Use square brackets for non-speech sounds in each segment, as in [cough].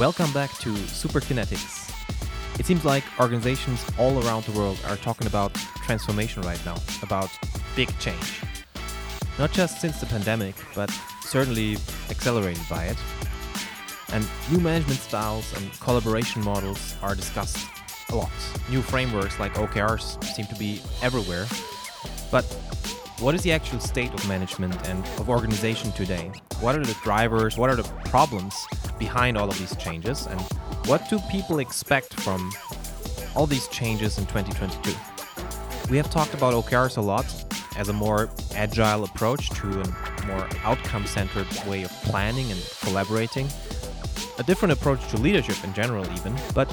Welcome back to Superkinetics. It seems like organizations all around the world are talking about transformation right now, about big change. Not just since the pandemic, but certainly accelerated by it. And new management styles and collaboration models are discussed a lot. New frameworks like OKRs seem to be everywhere. But what is the actual state of management and of organization today? What are the drivers? What are the problems behind all of these changes? And what do people expect from all these changes in 2022? We have talked about OKRs a lot as a more agile approach to a more outcome centered way of planning and collaborating a different approach to leadership in general, even. But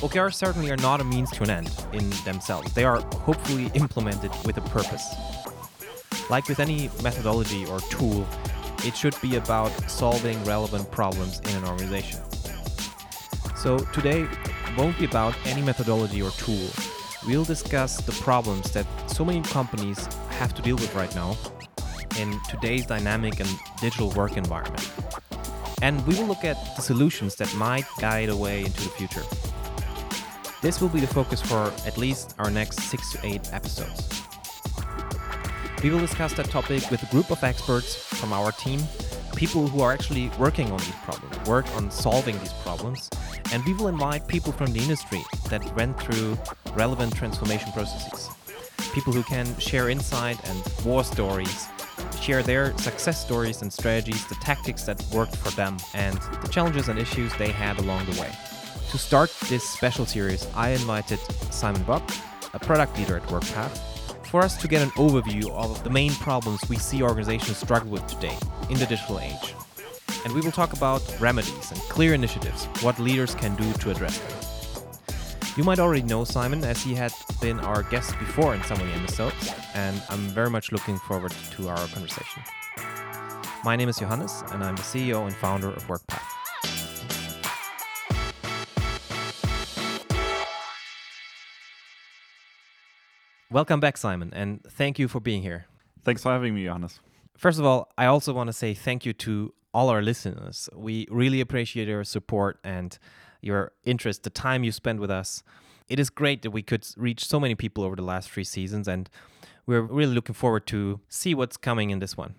OKRs certainly are not a means to an end in themselves. They are hopefully implemented with a purpose. Like with any methodology or tool, it should be about solving relevant problems in an organization. So today won't be about any methodology or tool. We'll discuss the problems that so many companies have to deal with right now in today's dynamic and digital work environment and we will look at the solutions that might guide a way into the future. This will be the focus for at least our next six to eight episodes. We will discuss that topic with a group of experts from our team, people who are actually working on these problems, work on solving these problems, and we will invite people from the industry that went through relevant transformation processes. People who can share insight and war stories share their success stories and strategies, the tactics that worked for them, and the challenges and issues they had along the way. To start this special series, I invited Simon Bob, a product leader at WorkPath, for us to get an overview of the main problems we see organizations struggle with today in the digital age. And we will talk about remedies and clear initiatives, what leaders can do to address them. You might already know Simon as he had been our guest before in some of the episodes, and I'm very much looking forward to our conversation. My name is Johannes, and I'm the CEO and founder of WorkPath. Welcome back, Simon, and thank you for being here. Thanks for having me, Johannes. First of all, I also want to say thank you to all our listeners. We really appreciate your support and your interest, the time you spend with us. It is great that we could reach so many people over the last three seasons, and we're really looking forward to see what's coming in this one.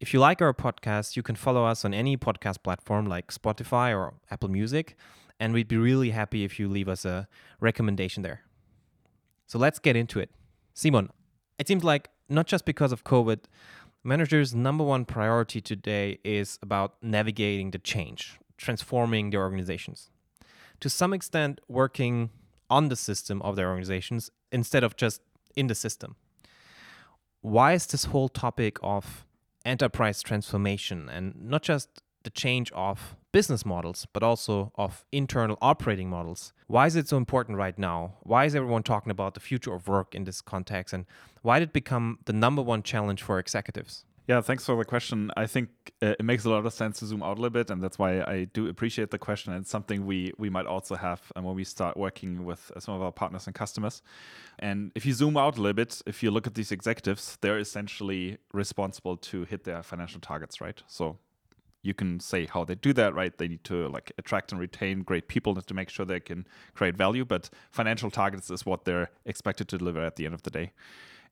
If you like our podcast, you can follow us on any podcast platform like Spotify or Apple Music, and we'd be really happy if you leave us a recommendation there. So let's get into it. Simon, it seems like not just because of COVID, managers' number one priority today is about navigating the change, transforming their organizations to some extent working on the system of their organizations instead of just in the system. Why is this whole topic of enterprise transformation and not just the change of business models, but also of internal operating models. Why is it so important right now? Why is everyone talking about the future of work in this context? And why did it become the number one challenge for executives? Yeah, thanks for the question. I think uh, it makes a lot of sense to zoom out a little bit, and that's why I do appreciate the question. And it's something we we might also have um, when we start working with uh, some of our partners and customers. And if you zoom out a little bit, if you look at these executives, they're essentially responsible to hit their financial targets, right? So you can say how they do that, right? They need to like attract and retain great people to make sure they can create value, but financial targets is what they're expected to deliver at the end of the day.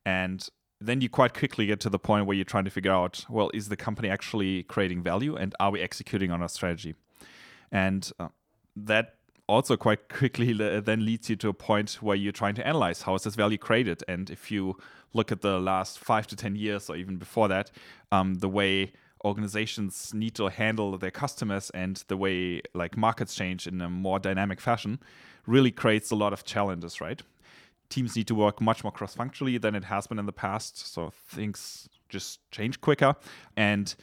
And then you quite quickly get to the point where you're trying to figure out well is the company actually creating value and are we executing on our strategy and uh, that also quite quickly then leads you to a point where you're trying to analyze how is this value created and if you look at the last five to ten years or even before that um, the way organizations need to handle their customers and the way like markets change in a more dynamic fashion really creates a lot of challenges right teams need to work much more cross functionally than it has been in the past. So things just change quicker. And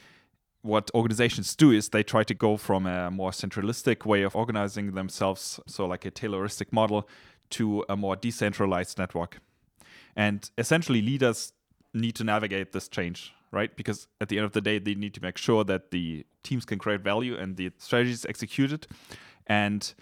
what organizations do is they try to go from a more centralistic way of organizing themselves, so like a Tayloristic model, to a more decentralized network. And essentially, leaders need to navigate this change, right? Because at the end of the day, they need to make sure that the teams can create value and the strategy is executed. And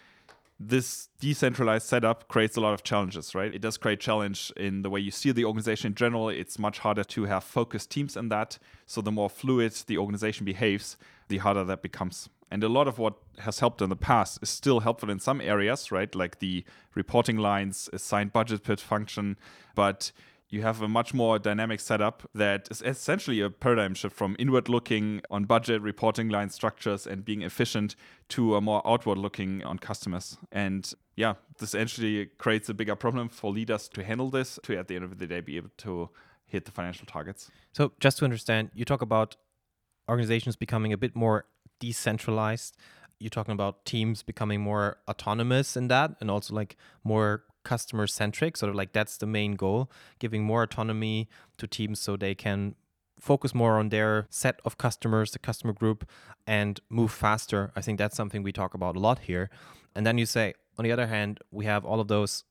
this decentralized setup creates a lot of challenges, right? It does create challenge in the way you see the organization in general. It's much harder to have focused teams in that. So the more fluid the organization behaves, the harder that becomes. And a lot of what has helped in the past is still helpful in some areas, right? Like the reporting lines, assigned budget pit function. But you have a much more dynamic setup that is essentially a paradigm shift from inward looking on budget reporting line structures and being efficient to a more outward looking on customers. And yeah this actually creates a bigger problem for leaders to handle this to at the end of the day be able to hit the financial targets. So just to understand you talk about organizations becoming a bit more decentralized. You're talking about teams becoming more autonomous in that and also like more customer centric sort of like that's the main goal giving more autonomy to teams so they can focus more on their set of customers the customer group and move faster. I think that's something we talk about a lot here. And then you say on the other hand we have all of those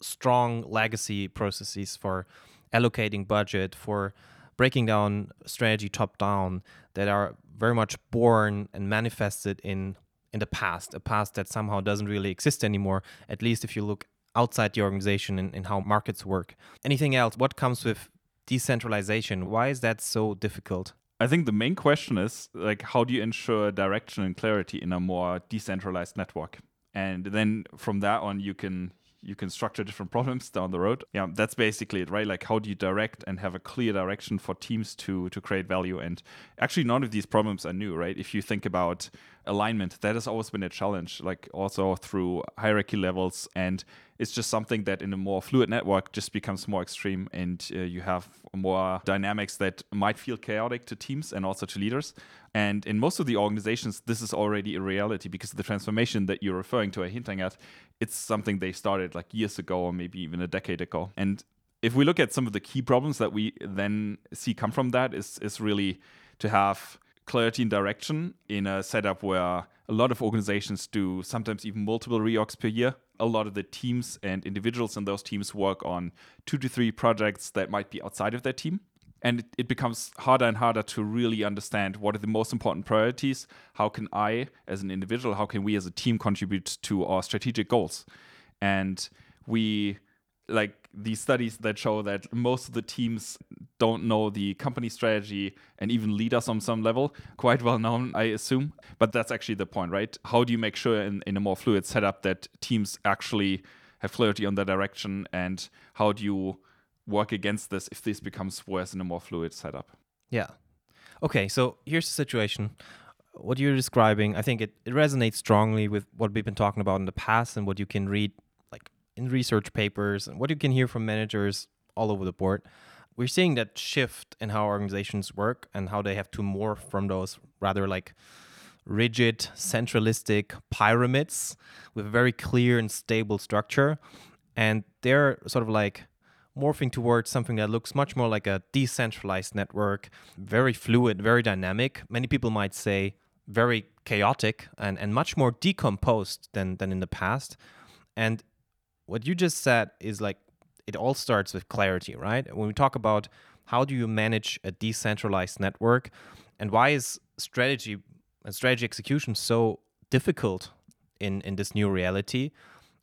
strong legacy processes for allocating budget for breaking down strategy top down that are very much born and manifested in in the past a past that somehow doesn't really exist anymore at least if you look outside the organization and, and how markets work. Anything else? What comes with decentralization? Why is that so difficult? I think the main question is like how do you ensure direction and clarity in a more decentralized network? And then from that on you can you can structure different [laughs] problems down the road. Yeah, that's basically it, right? Like how do you direct and have a clear direction for teams to to create value? And actually none of these problems are new, right? If you think about alignment, that has always been a challenge, like also through hierarchy levels and it's just something that in a more fluid network just becomes more extreme and uh, you have more dynamics that might feel chaotic to teams and also to leaders and in most of the organizations this is already a reality because the transformation that you're referring to or hinting at it's something they started like years ago or maybe even a decade ago and if we look at some of the key problems that we then see come from that is is really to have clarity and direction in a setup where a lot of organizations do sometimes even multiple reorgs per year. A lot of the teams and individuals in those teams work on two to three projects that might be outside of their team. And it, it becomes harder and harder to really understand what are the most important priorities. How can I, as an individual, how can we as a team contribute to our strategic goals? And we like these studies that show that most of the teams don't know the company strategy and even lead us on some level. Quite well known, I assume. But that's actually the point, right? How do you make sure in, in a more fluid setup that teams actually have clarity on the direction and how do you work against this if this becomes worse in a more fluid setup? Yeah. Okay, so here's the situation. What you're describing, I think it, it resonates strongly with what we've been talking about in the past and what you can read like in research papers and what you can hear from managers all over the board, we're seeing that shift in how organizations work and how they have to morph from those rather like rigid, centralistic pyramids with a very clear and stable structure. And they're sort of like morphing towards something that looks much more like a decentralized network, very fluid, very dynamic. Many people might say very chaotic and, and much more decomposed than, than in the past. And what you just said is like it all starts with clarity, right? When we talk about how do you manage a decentralized network and why is strategy and strategy execution so difficult in in this new reality,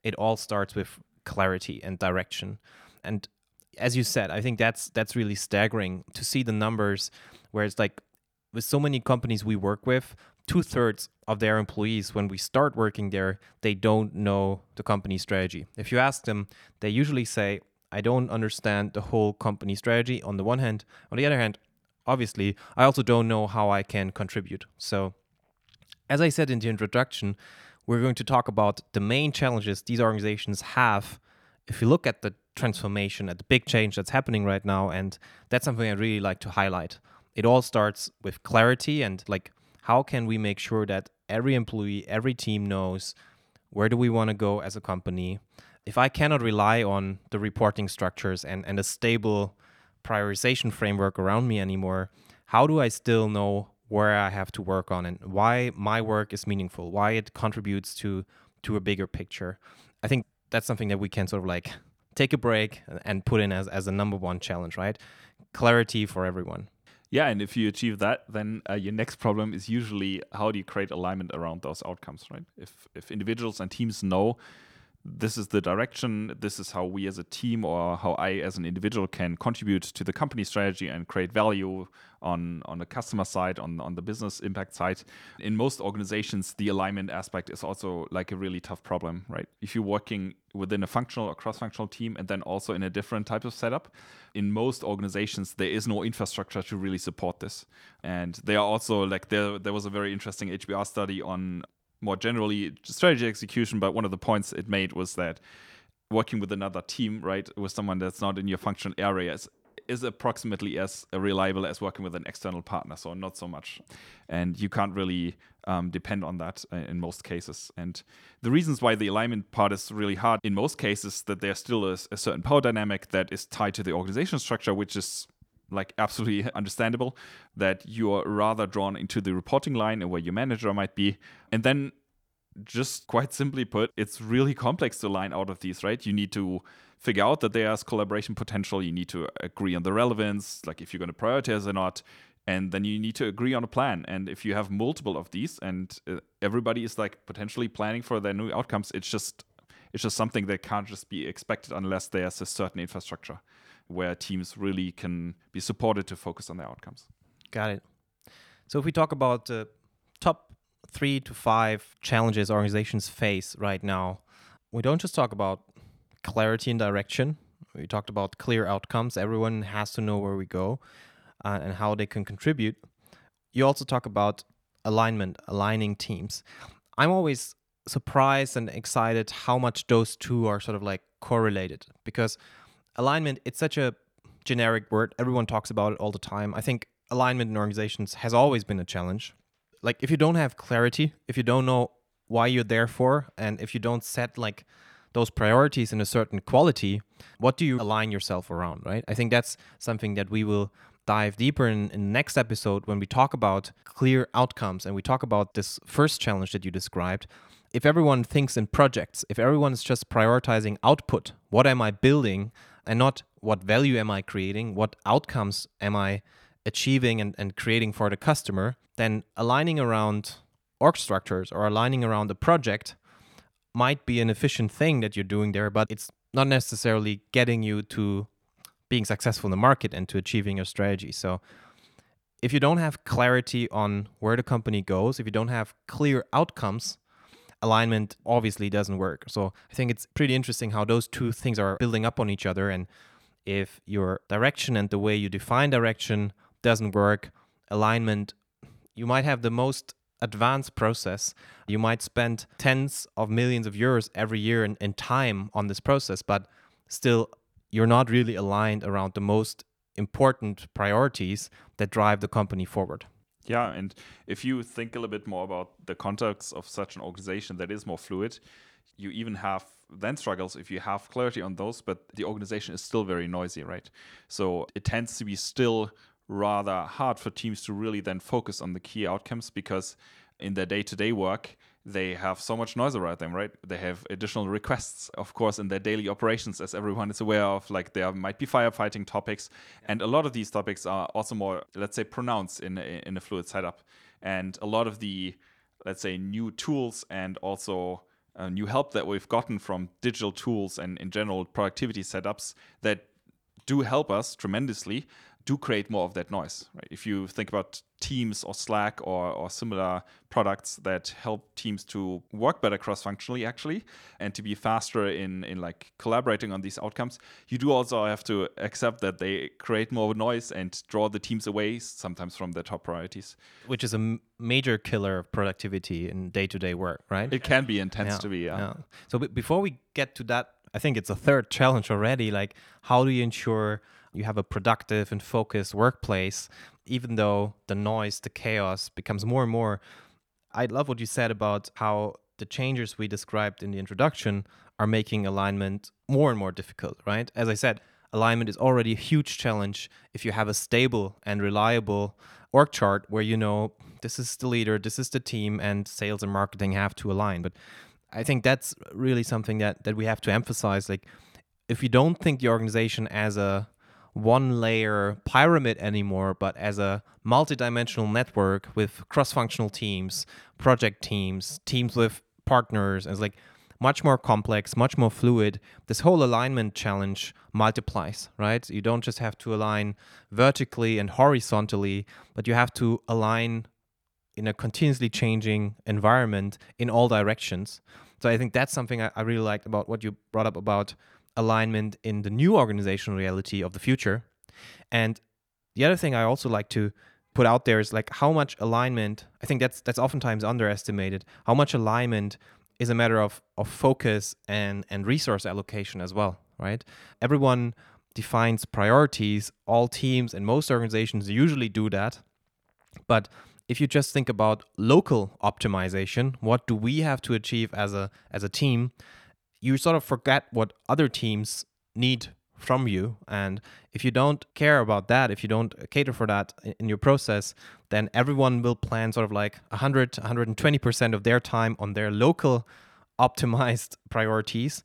it all starts with clarity and direction. And as you said, I think that's that's really staggering to see the numbers where it's like with so many companies we work with, two thirds of their employees, when we start working there, they don't know the company strategy. If you ask them, they usually say, I don't understand the whole company strategy on the one hand. On the other hand, obviously, I also don't know how I can contribute. So, as I said in the introduction, we're going to talk about the main challenges these organizations have if you look at the transformation, at the big change that's happening right now. And that's something I really like to highlight. It all starts with clarity and like how can we make sure that every employee, every team knows where do we want to go as a company? If I cannot rely on the reporting structures and, and a stable prioritization framework around me anymore, how do I still know where I have to work on and why my work is meaningful, why it contributes to to a bigger picture? I think that's something that we can sort of like take a break and put in as, as a number one challenge, right? Clarity for everyone. Yeah, and if you achieve that, then uh, your next problem is usually how do you create alignment around those outcomes, right? If if individuals and teams know this is the direction, this is how we as a team or how I as an individual can contribute to the company strategy and create value on, on the customer side, on, on the business impact side. In most organizations, the alignment aspect is also like a really tough problem, right? If you're working within a functional or cross-functional team and then also in a different type of setup, in most organizations there is no infrastructure to really support this. And they are also like there there was a very interesting HBR study on more generally strategy execution, but one of the points it made was that working with another team, right, with someone that's not in your functional area is, is approximately as reliable as working with an external partner, so not so much. And you can't really um, depend on that uh, in most cases. And the reasons why the alignment part is really hard in most cases that there's still a, a certain power dynamic that is tied to the organization structure, which is like absolutely [laughs] understandable that you're rather drawn into the reporting line and where your manager might be. And then just quite simply put, it's really complex to line out of these, right? You need to figure out that there's collaboration potential. You need to agree on the relevance, like if you're going to prioritize or not. And then you need to agree on a plan. And if you have multiple of these and uh, everybody is like potentially planning for their new outcomes, it's just it's just something that can't just be expected unless there's a certain infrastructure where teams really can be supported to focus on their outcomes. Got it. So if we talk about the top three to five challenges organizations face right now, we don't just talk about clarity and direction. We talked about clear outcomes. Everyone has to know where we go uh, and how they can contribute. You also talk about alignment, aligning teams. I'm always surprised and excited how much those two are sort of like correlated because alignment, it's such a generic word. Everyone talks about it all the time. I think alignment in organizations has always been a challenge. Like if you don't have clarity, if you don't know why you're there for, and if you don't set like those priorities in a certain quality, what do you align yourself around, right? I think that's something that we will dive deeper in, in the next episode when we talk about clear outcomes and we talk about this first challenge that you described. If everyone thinks in projects, if everyone is just prioritizing output, what am I building, and not what value am I creating, what outcomes am I achieving and, and creating for the customer, then aligning around org structures or aligning around a project might be an efficient thing that you're doing there, but it's not necessarily getting you to being successful in the market and to achieving your strategy. So if you don't have clarity on where the company goes, if you don't have clear outcomes, alignment obviously doesn't work. So I think it's pretty interesting how those two things are building up on each other. And if your direction and the way you define direction doesn't work, alignment, you might have the most advanced process. You might spend tens of millions of euros every year in, in time on this process, but still you're not really aligned around the most important priorities that drive the company forward. Yeah, and if you think a little bit more about the context of such an organization that is more fluid, you even have then struggles if you have clarity on those, but the organization is still very noisy, right? So it tends to be still rather hard for teams to really then focus on the key outcomes because in their day-to-day work they have so much noise around them, right? They have additional requests, of course, in their daily operations, as everyone is aware of. Like there might be firefighting topics, and a lot of these topics are also more, let's say, pronounced in in a fluid setup. And a lot of the, let's say, new tools and also uh, new help that we've gotten from digital tools and in general productivity setups that do help us tremendously do create more of that noise. Right? If you think about Teams or Slack or, or similar products that help teams to work better cross-functionally, actually, and to be faster in in like collaborating on these outcomes, you do also have to accept that they create more noise and draw the teams away sometimes from their top priorities. Which is a major killer of productivity in day-to-day work, right? It can be intense yeah, to be. Yeah. yeah. So before we get to that, I think it's a third challenge already. Like, how do you ensure you have a productive and focused workplace, even though the noise, the chaos becomes more and more. I love what you said about how the changes we described in the introduction are making alignment more and more difficult, right? As I said, alignment is already a huge challenge if you have a stable and reliable org chart where you know this is the leader, this is the team, and sales and marketing have to align. But I think that's really something that that we have to emphasize. Like, if you don't think the organization as a one layer pyramid anymore, but as a multidimensional network with cross functional teams, project teams, teams with partners. And it's like much more complex, much more fluid, this whole alignment challenge multiplies, right? You don't just have to align vertically and horizontally, but you have to align in a continuously changing environment in all directions. So I think that's something I, I really liked about what you brought up about alignment in the new organizational reality of the future. And the other thing I also like to put out there is like how much alignment i think that's that's oftentimes underestimated how much alignment is a matter of of focus and and resource allocation as well right? Everyone defines priorities. All teams and most organizations usually do that. But if you just think about local optimization what do we have to achieve as a as a team you sort of forget what other teams need from you. And if you don't care about that, if you don't cater for that in your process, then everyone will plan sort of like 100, 120% of their time on their local [laughs] optimized priorities,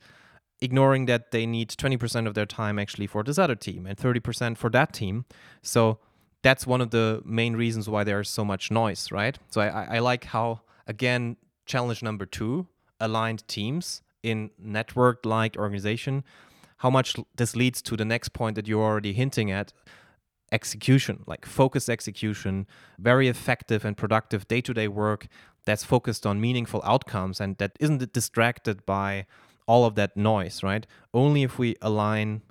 ignoring that they need 20% of their time actually for this other team and 30% for that team. So that's one of the main reasons why there's so much noise, right? So I, I like how, again, challenge number two aligned teams in network like organization how much this leads to the next point that you're already hinting at execution, like focused execution, very effective and productive day to day work that's focused on meaningful outcomes and that isn't distracted by all of that noise, right? Only if we align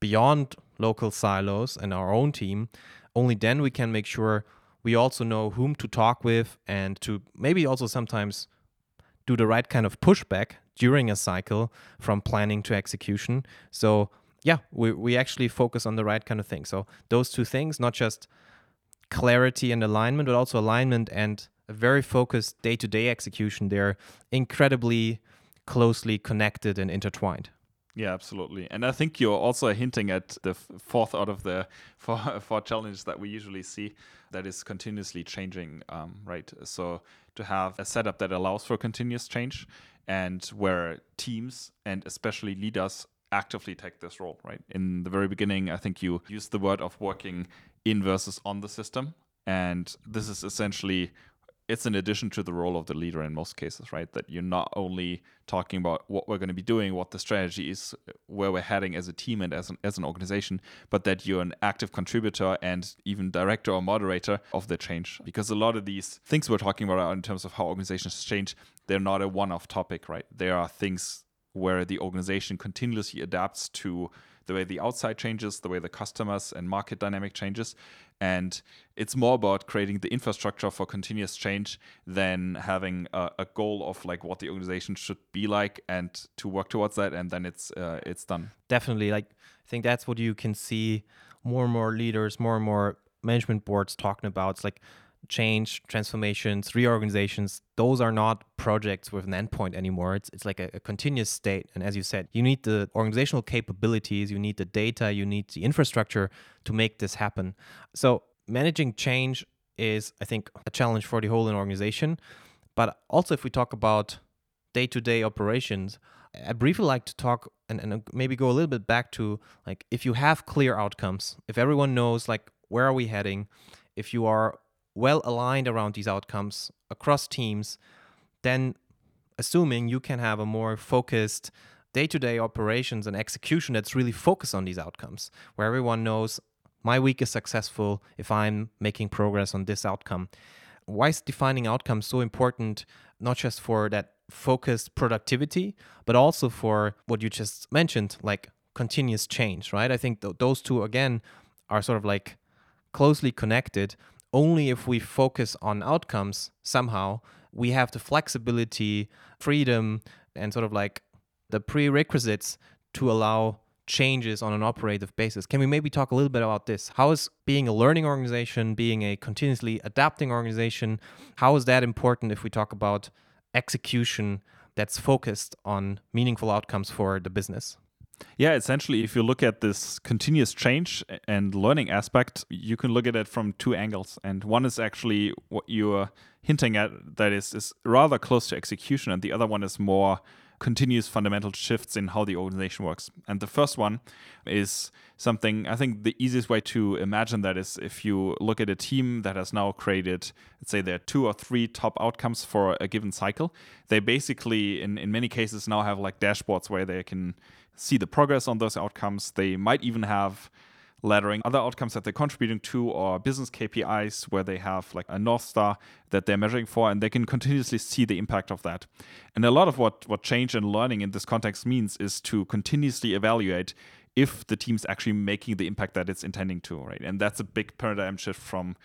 beyond local silos and our own team, only then we can make sure we also know whom to talk with and to maybe also sometimes do the right kind of pushback during a cycle from planning to execution. So yeah, we, we actually focus on the right kind of thing. So those two things, not just clarity and alignment, but also alignment and a very focused day-to-day execution, they're incredibly closely connected and intertwined. Yeah, absolutely. And I think you're also hinting at the fourth out of the [laughs] four, four challenges that we usually see that is continuously changing, um, right? So to have a setup that allows for continuous change and where teams and especially leaders actively take this role, right? In the very beginning, I think you used the word of working in versus on the system. And this is essentially it's in addition to the role of the leader in most cases, right? That you're not only talking about what we're going to be doing, what the strategy is, where we're heading as a team and as an, as an organization, but that you're an active contributor and even director or moderator of the change. Because a lot of these things we're talking about in terms of how organizations change, they're not a one off topic, right? There are things where the organization continuously adapts to the way the outside changes, the way the customers and market dynamic changes. And it's more about creating the infrastructure for continuous change than having a, a goal of like what the organization should be like and to work towards that. And then it's uh, it's done. Definitely, like I think that's what you can see more and more leaders, more and more management boards talking about. It's like change, transformations, reorganizations, those are not projects with an endpoint anymore. It's, it's like a, a, continuous state. And as you said, you need the organizational capabilities, you need the data, you need the infrastructure to make this happen. So managing change is, I think, a challenge for the whole organization. But also, if we talk about day to day operations, I briefly like to talk and, and maybe go a little bit back to like if you have clear outcomes, if everyone knows like where are we heading, if you are well aligned around these outcomes across teams, then assuming you can have a more focused day to day operations and execution that's really focused on these outcomes, where everyone knows my week is successful if I'm making progress on this outcome. Why is defining outcomes so important, not just for that focused productivity, but also for what you just mentioned, like continuous change, right? I think th- those two, again, are sort of like closely connected only if we focus on outcomes somehow we have the flexibility freedom and sort of like the prerequisites to allow changes on an operative basis. Can we maybe talk a little bit about this? How is being a learning organization being a continuously adapting organization how is that important if we talk about execution that's focused on meaningful outcomes for the business yeah, essentially, if you look at this continuous change and learning aspect, you can look at it from two angles. And one is actually what you're hinting at that is, is rather close to execution, and the other one is more continuous fundamental shifts in how the organization works. And the first one is something I think the easiest way to imagine that is if you look at a team that has now created, let's say there are two or three top outcomes for a given cycle, they basically, in, in many cases, now have like dashboards where they can see the progress on those outcomes. They might even have laddering other outcomes that they're contributing to or business KPIs where they have like a North Star that they're measuring for and they can continuously see the impact of that. And a lot of what, what change and learning in this context means is to continuously evaluate if the team's actually making the impact that it's intending to, right? And that's a big paradigm shift from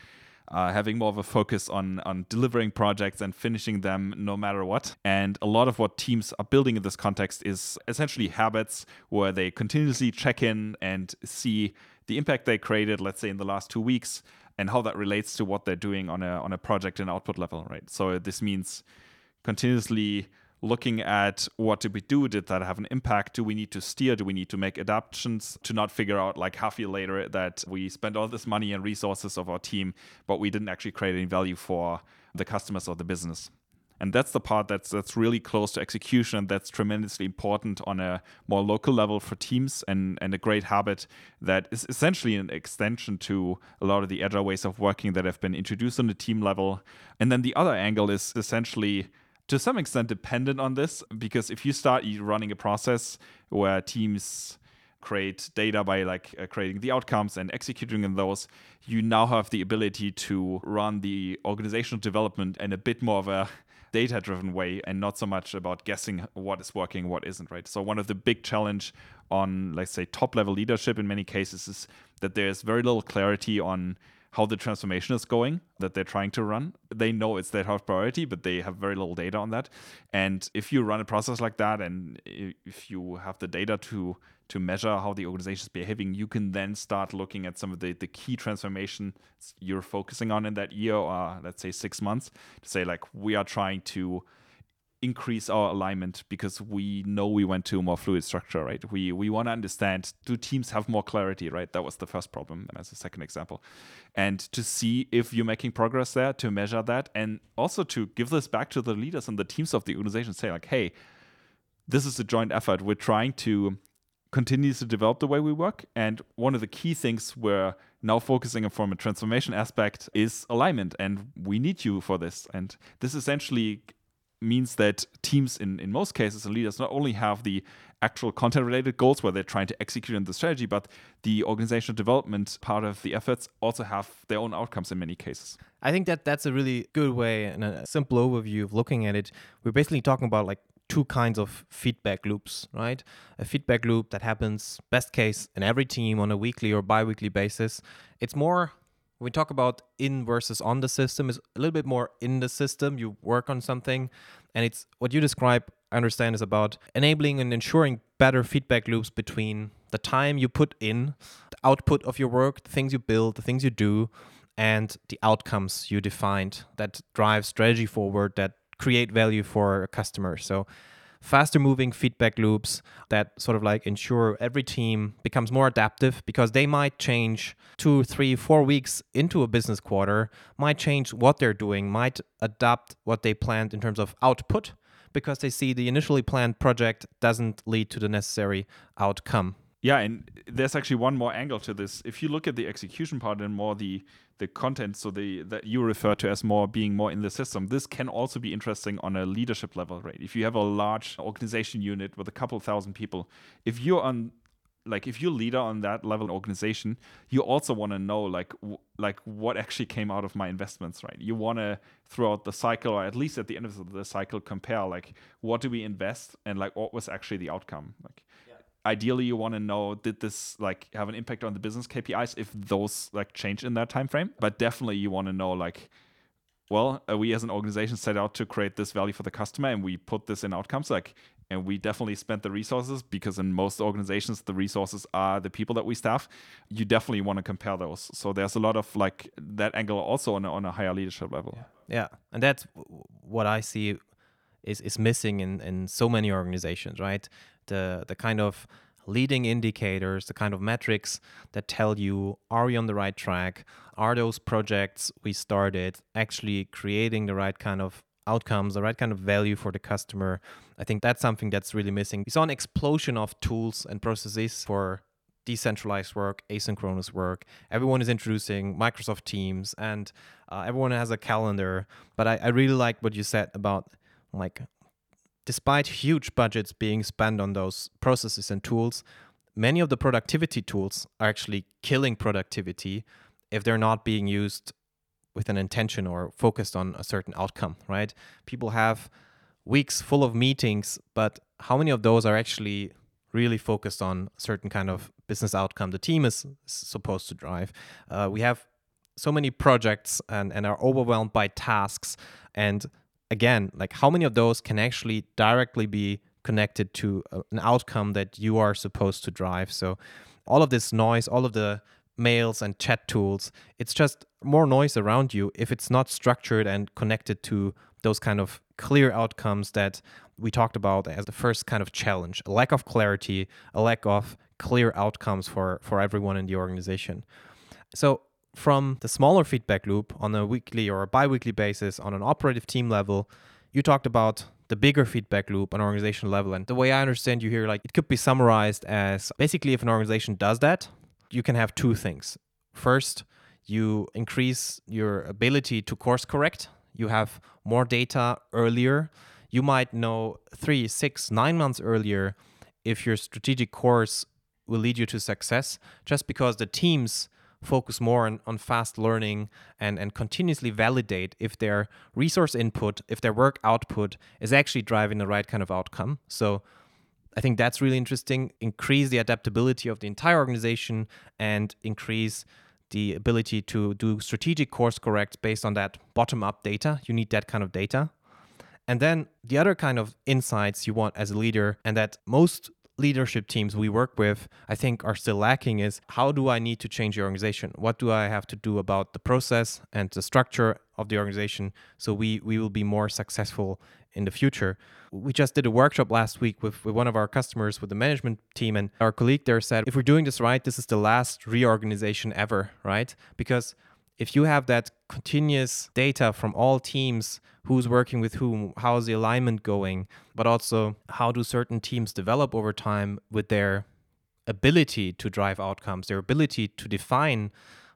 uh, having more of a focus on on delivering projects and finishing them no matter what. And a lot of what teams are building in this context is essentially habits where they continuously check in and see the impact they created, let's say in the last two weeks, and how that relates to what they're doing on a on a project and output level, right? So this means continuously looking at what did we do? Did that have an impact? Do we need to steer? Do we need to make adaptations to not figure out like half a year later that we spent all this money and resources of our team but we didn't actually create any value for the customers or the business? And that's the part that's that's really close to execution and that's tremendously important on a more local level for teams and and a great habit that is essentially an extension to a lot of the agile ways of working that have been introduced on the team level. And then the other angle is essentially to some extent dependent on this because if you start running a process where teams create data by like uh, creating the outcomes and executing in those you now have the ability to run the organizational development in a bit more of a data driven way and not so much about guessing what is working what isn't right? So one of the big challenge on let's say top level leadership in many cases is that there's very little clarity on how the transformation is going that they're trying to run. They know it's their top priority, but they have very little data on that. And if you run a process like that, and if you have the data to to measure how the organization is behaving, you can then start looking at some of the, the key transformation you're focusing on in that year or let's say six months to say like we are trying to increase our alignment because we know we went to a more fluid structure, right? We we want to understand do teams have more clarity, right? That was the first problem as a second example. And to see if you're making progress there, to measure that, and also to give this back to the leaders and the teams of the organization, say like, hey, this is a joint effort. We're trying to continue to develop the way we work. And one of the key things we're now focusing on from a transformation aspect is alignment. And we need you for this. And this essentially means that teams in, in most cases and leaders not only have the actual content related goals where they're trying to execute on the strategy, but the organizational development part of the efforts also have their own outcomes in many cases. I think that that's a really good way and a simple overview of looking at it. We're basically talking about like two kinds of feedback loops, right? A feedback loop that happens best case in every team on a weekly or bi-weekly basis. It's more we talk about in versus on the system is a little bit more in the system. You work on something and it's what you describe i understand is about enabling and ensuring better feedback loops between the time you put in the output of your work the things you build the things you do and the outcomes you defined that drive strategy forward that create value for a customer. So faster moving feedback loops that sort of like ensure every team becomes more adaptive because they might change two, three, four weeks into a business quarter, might change what they're doing, might adapt what they planned in terms of output because they see the initially planned project doesn't lead to the necessary outcome. Yeah, and there's actually one more angle to this. If you look at the execution part and more the the content, so the that you refer to as more being more in the system, this can also be interesting on a leadership level, right? If you have a large organization unit with a couple thousand people, if you're on like if you're leader on that level organization you also want to know like w- like what actually came out of my investments right you want to throughout the cycle or at least at the end of the cycle compare like what do we invest and like what was actually the outcome like ideally you want to know did this like have an impact on the business KPIs if those like change in that time frame but definitely you want to know like well uh, we as an organization set out to create this value for the customer and we put this in outcomes like and we definitely spent the resources because in most organizations the resources are the people that we staff. You definitely want to compare those. So there's a lot of like that angle also on a, on a higher leadership level. Yeah, yeah. and that's what i see is is missing in in so many organizations right the the kind of leading indicators, the kind of metrics that tell you are we on the right track? Are those projects we started actually creating the right kind of outcomes, the right kind of value for the customer. I think that's something that's really missing. We saw an explosion of tools and processes for decentralized work, asynchronous work. Everyone is introducing Microsoft Teams and uh, everyone has a calendar. But I, I really like what you said about like, despite huge budgets being spent on those processes and tools, many of the productivity tools are actually killing productivity if they're not being used with an intention or focused on a certain outcome, right? People have weeks full of meetings, but how many of those are actually really focused on a certain kind of business outcome the team is supposed to drive? Uh, we have so many projects and, and are overwhelmed by tasks. And again, like how many of those can actually directly be connected to uh, an outcome that you are supposed to drive? So all of this noise, all of the mails and chat tools, it's just more noise around you if it's not structured and connected to those kind of clear outcomes that we talked about as the first kind of challenge a lack of clarity a lack of clear outcomes for for everyone in the organization so from the smaller feedback loop on a weekly or a bi-weekly basis on an operative team level. You talked about the bigger feedback loop on organizational level and the way i understand you here like it could be summarized as basically if an organization does that you can have two things. First you increase your ability to course correct. You have more data earlier. You might know three, six, nine months earlier if your strategic course will lead you to success, just because the teams focus more on, on fast learning and, and continuously validate if their resource input, if their work output is actually driving the right kind of outcome. So I think that's really interesting. Increase the adaptability of the entire organization and increase the ability to do strategic course correct based on that bottom up data. You need that kind of data. And then the other kind of insights you want as a leader, and that most leadership teams we work with, I think, are still lacking is how do I need to change the organization? What do I have to do about the process and the structure of the organization so we, we will be more successful in the future? We just did a workshop last week with, with one of our customers with the management team, and our colleague there said, if we're doing this right, this is the last reorganization ever, right? Because if you have that continuous data from all teams who's working with whom how's the alignment going but also how do certain teams develop over time with their ability to drive outcomes their ability to define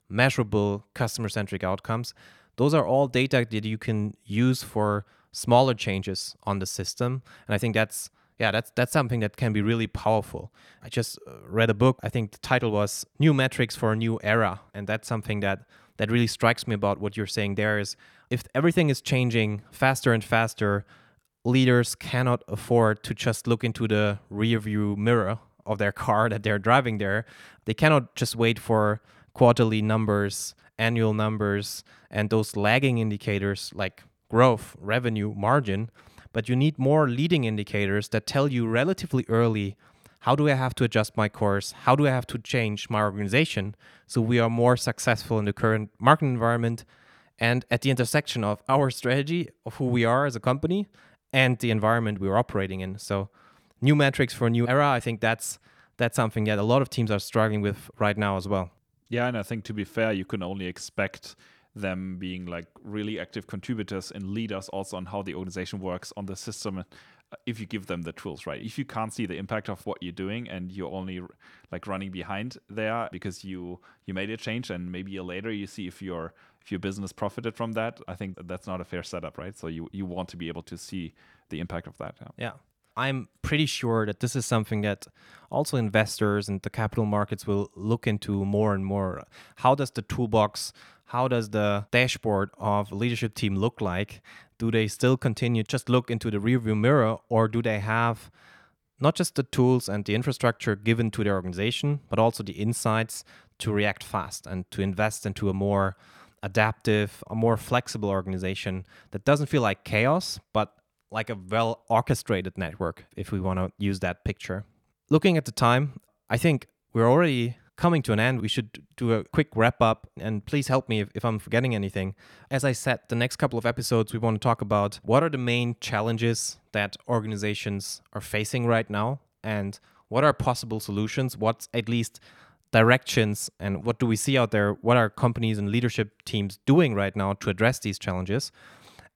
measurable customer centric outcomes those are all data that you can use for smaller changes on the system. And i think that's yeah that's that's something that can be really powerful. I just uh, read a book i think the title was new metrics for a new era and that's something that that really strikes me about what you're saying there is if everything is changing faster and faster, leaders cannot afford to just look into the rearview mirror of their car that they're driving there. They cannot just wait for quarterly numbers, annual numbers, and those lagging indicators like growth, revenue, margin. But you need more leading indicators that tell you relatively early how do I have to adjust my course? How do I have to change my organization so we are more successful in the current market environment and at the intersection of our strategy of who we are as a company and the environment we're operating in. So, new metrics for a new era, I think that's that's something that a lot of teams are struggling with right now as well. Yeah, and I think to be fair, you can only expect them being like really active contributors and leaders also on how the organization works on the system if you give them the tools right if you can't see the impact of what you're doing and you're only like running behind there because you you made a change and maybe a later you see if your if your business profited from that i think that's not a fair setup right so you you want to be able to see the impact of that yeah, yeah. I'm pretty sure that this is something that also investors and the capital markets will look into more and more. How does the toolbox, how does the dashboard of leadership team look like? Do they still continue just look into the rearview mirror or do they have not just the tools and the infrastructure given to their organization but also the insights to react fast and to invest into a more adaptive a more flexible organization that doesn't feel like chaos but like a well orchestrated network if we want to use that picture. Looking at the time i think we're already coming to an end, we should do a quick wrap up. And please help me if, if, I'm forgetting anything. As I said, the next couple of episodes, we want to talk about what are the main challenges that organizations are facing right now and what are possible solutions, what's at least directions, and what do we see out there? What are companies and leadership teams doing right now to address these challenges?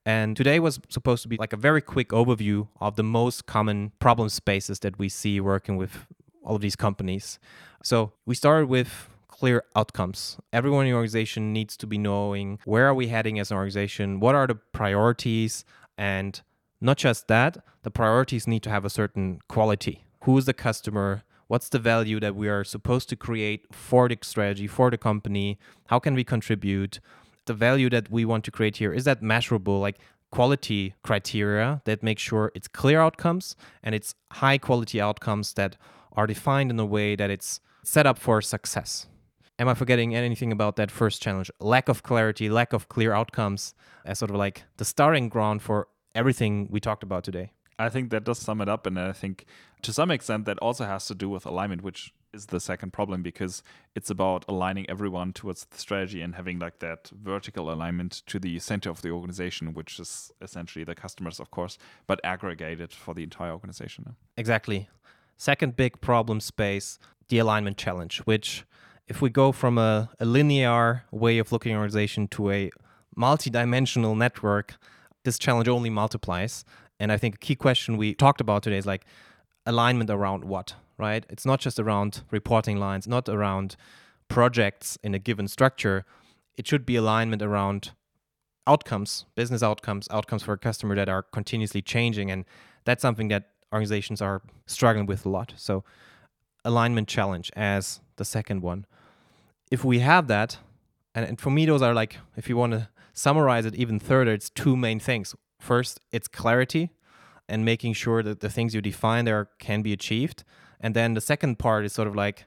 And today was supposed to be like a very quick overview of the most common problem spaces that we see working with all of these companies. So we started with clear outcomes. Everyone in the organization needs to be knowing where are we heading as an organization, what are the priorities, and not just that, the priorities need to have a certain quality. Who is the customer? What's the value that we are supposed to create for the strategy, for the company? How can we contribute? The value that we want to create here is that measurable, like quality criteria that make sure it's clear outcomes and it's high quality outcomes that are defined in a way that it's set up for success. Am I forgetting anything about that first challenge? Lack of clarity, lack of clear outcomes as sort of like the starting ground for everything we talked about today. I think that does sum it up. And I think to some extent that also has to do with alignment, which is the second problem because it's about aligning everyone towards the strategy and having like that vertical alignment to the center of the organization, which is essentially the customers, of course, but aggregated for the entire organization. Exactly. Second big problem space, the alignment challenge, which if we go from a, a linear way of looking at organization to a multi-dimensional network, this challenge only multiplies. And I think a key question we talked about today is like alignment around what, right? It's not just around reporting lines, not around projects in a given structure. It should be alignment around outcomes, business outcomes, outcomes for a customer that are continuously changing. And that's something that organizations are struggling with a lot. So, alignment challenge as the second one. If we have that, and, and for me, those are like, if you want to summarize it even further, it's two main things. First, it's clarity and making sure that the things you define there can be achieved. And then the second part is sort of like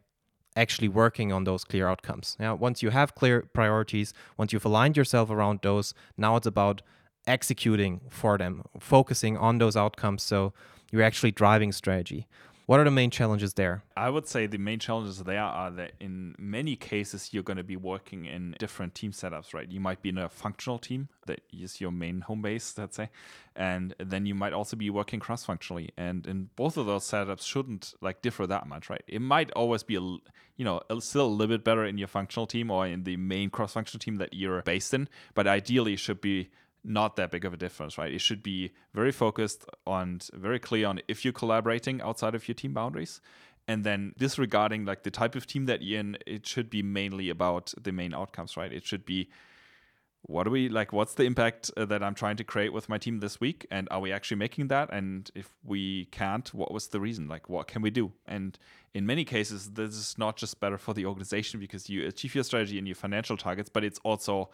actually working on those clear outcomes. Now, once you have clear priorities, once you've aligned yourself around those, now it's about executing for them, focusing on those outcomes so you're actually driving strategy. What are the main challenges there? I would say the main challenges there are that in many cases you're going to be working in different team setups, right? You might be in a functional team that is your main home base, let's say, and then you might also be working cross-functionally. And in both of those setups shouldn't like differ that much, right? It might always be a you know still a little bit better in your functional team or in the main cross-functional team that you're based in, but ideally should be not that big of a difference, right? It should be very focused on very clear on if you're collaborating outside of your team boundaries. And then disregarding like the type of team that you're in, it should be mainly about the main outcomes, right? It should be what are we like what's the impact uh, that i'm trying to create with my team this week and are we actually making that and if we can't what was the reason like what can we do and in many cases this is not just better for the organization because you achieve your strategy and your financial targets but it's also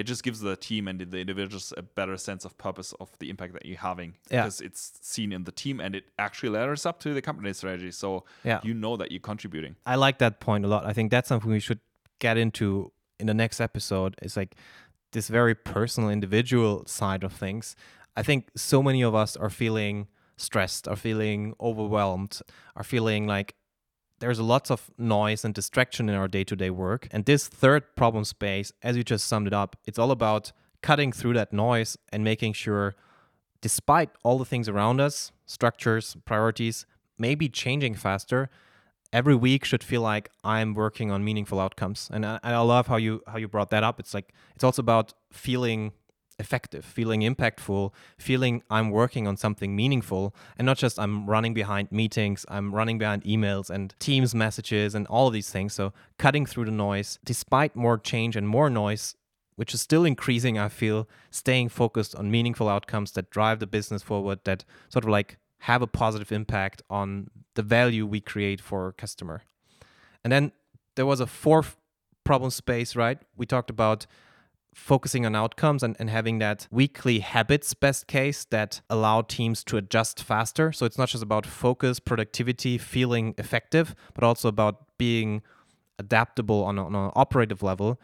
it just gives the team and the individuals a better sense of purpose of the impact that you're having. Yeah. because it's seen in the team and it actually ladders up to the company strategy. So yeah. you know that you're contributing. I like that point a lot. I think that's something we should get into in the next episode. It's like this very personal individual side of things. I think so many of us are feeling stressed are feeling overwhelmed are feeling like there's a lots of noise and distraction in our day-to-day work. And this third problem space as you just summed it up it's all about cutting through that noise and making sure despite all the things around us structures priorities maybe changing faster every week should feel like i'm working on meaningful outcomes. And I, I love how you how you brought that up. It's like it's also about feeling effective, feeling impactful, feeling I'm working on something meaningful and not just I'm running behind meetings, I'm running behind emails and Teams messages and all these things. So cutting through the noise, despite more change and more noise, which is still increasing, I feel, staying focused on meaningful outcomes that drive the business forward, that sort of like have a positive impact on the value we create for our customer. And then there was a fourth problem space, right? We talked about focusing on outcomes and, and having that weekly habits best case that allow teams to adjust faster. So it's not just about focus, productivity, feeling effective, but also about being adaptable on, on an operative level.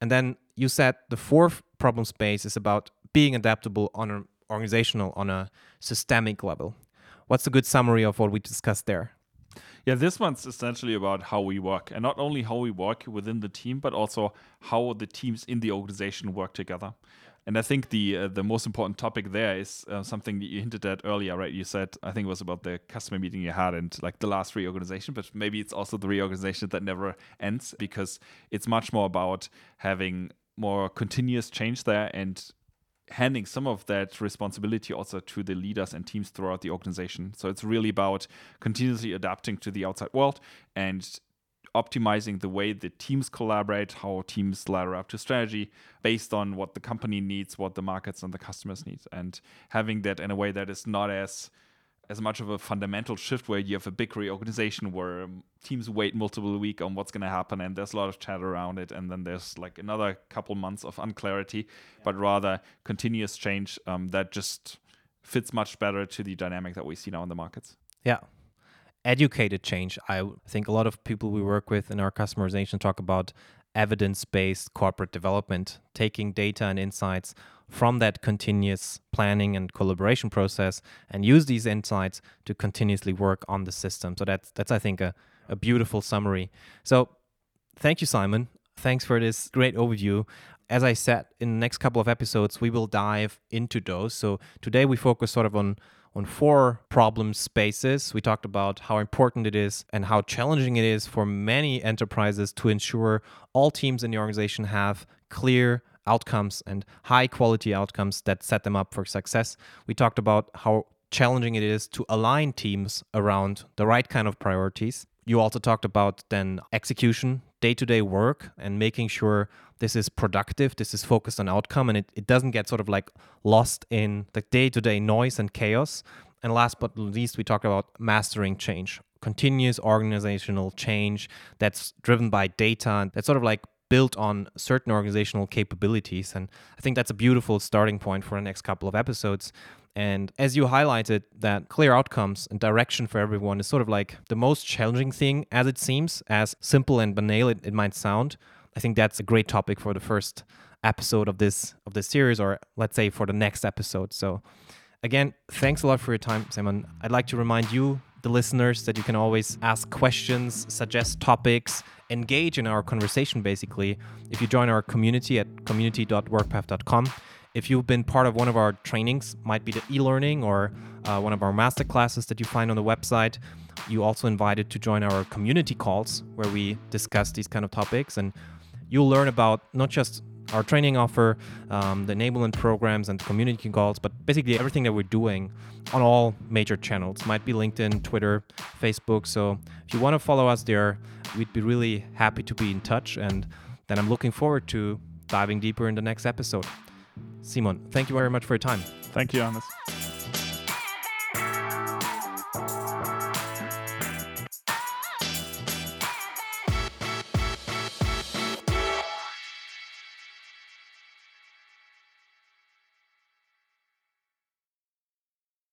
And then you said the fourth problem space is about being adaptable on an organizational, on a systemic level. What's a good summary of what we discussed there? Yeah, this one's essentially about how we work, and not only how we work within the team, but also how the teams in the organization work together. And I think the uh, the most important topic there is uh, something that you hinted at earlier, right? You said I think it was about the customer meeting you had and like the last reorganization, but maybe it's also the reorganization that never ends because it's much more about having more continuous change there and handing some of that responsibility also to the leaders and teams throughout the organization. So it's really about continuously adapting to the outside world and optimizing the way the teams collaborate, how teams ladder up to strategy based on what the company needs, what the markets and the customers need, and having that in a way that is not as as much of a fundamental shift where you have a big reorganization where um, teams wait multiple weeks on what's going to happen and there's a lot of chat around it and then there's like another couple months of unclarity but rather continuous change um, that just fits much better to the dynamic that we see now in the markets. Yeah. Educated change i think a lot of people we work with in our customization talk about evidence-based corporate development taking data and insights from that continuous planning and collaboration process and use these insights to continuously work on the system. So that's that's I think a, a beautiful summary. So thank you, Simon. Thanks for this great overview. As I said, in the next couple of episodes, we will dive into those. So today we focus sort of on on four problem spaces. We talked about how important it is and how challenging it is for many enterprises to ensure all teams in the organization have clear outcomes and high quality outcomes that set them up for success. We talked about how challenging it is to align teams around the right kind of priorities. You also talked about then execution, day to day work, and making sure this is productive, this is focused on outcome, and it, it doesn't get sort of like lost in the day to day noise and chaos. And last but not least, we talked about mastering change, continuous organizational change that's driven by data and that's sort of like built on certain organizational capabilities. And I think that's a beautiful starting point for the next couple of episodes. And as you highlighted, that clear outcomes and direction for everyone is sort of like the most challenging thing, as it seems, as simple and banal it, it might sound. I think that's a great topic for the first episode of this of this series, or let's say for the next episode. So, again, thanks a lot for your time, Simon. I'd like to remind you, the listeners, that you can always ask questions, suggest topics, engage in our conversation basically if you join our community at community.workpath.com. If you've been part of one of our trainings, might be the e-learning or uh, one of our master classes that you find on the website, you also invited to join our community calls where we discuss these kind of topics and you'll learn about not just our training offer, um, the enablement programs, and community calls, but basically everything that we're doing on all major channels. Might be LinkedIn, Twitter, Facebook. So if you want to follow us there, we'd be really happy to be in touch. And then I'm looking forward to diving deeper in the next episode. Simon, thank you very much for your time. Thank you, Hannes.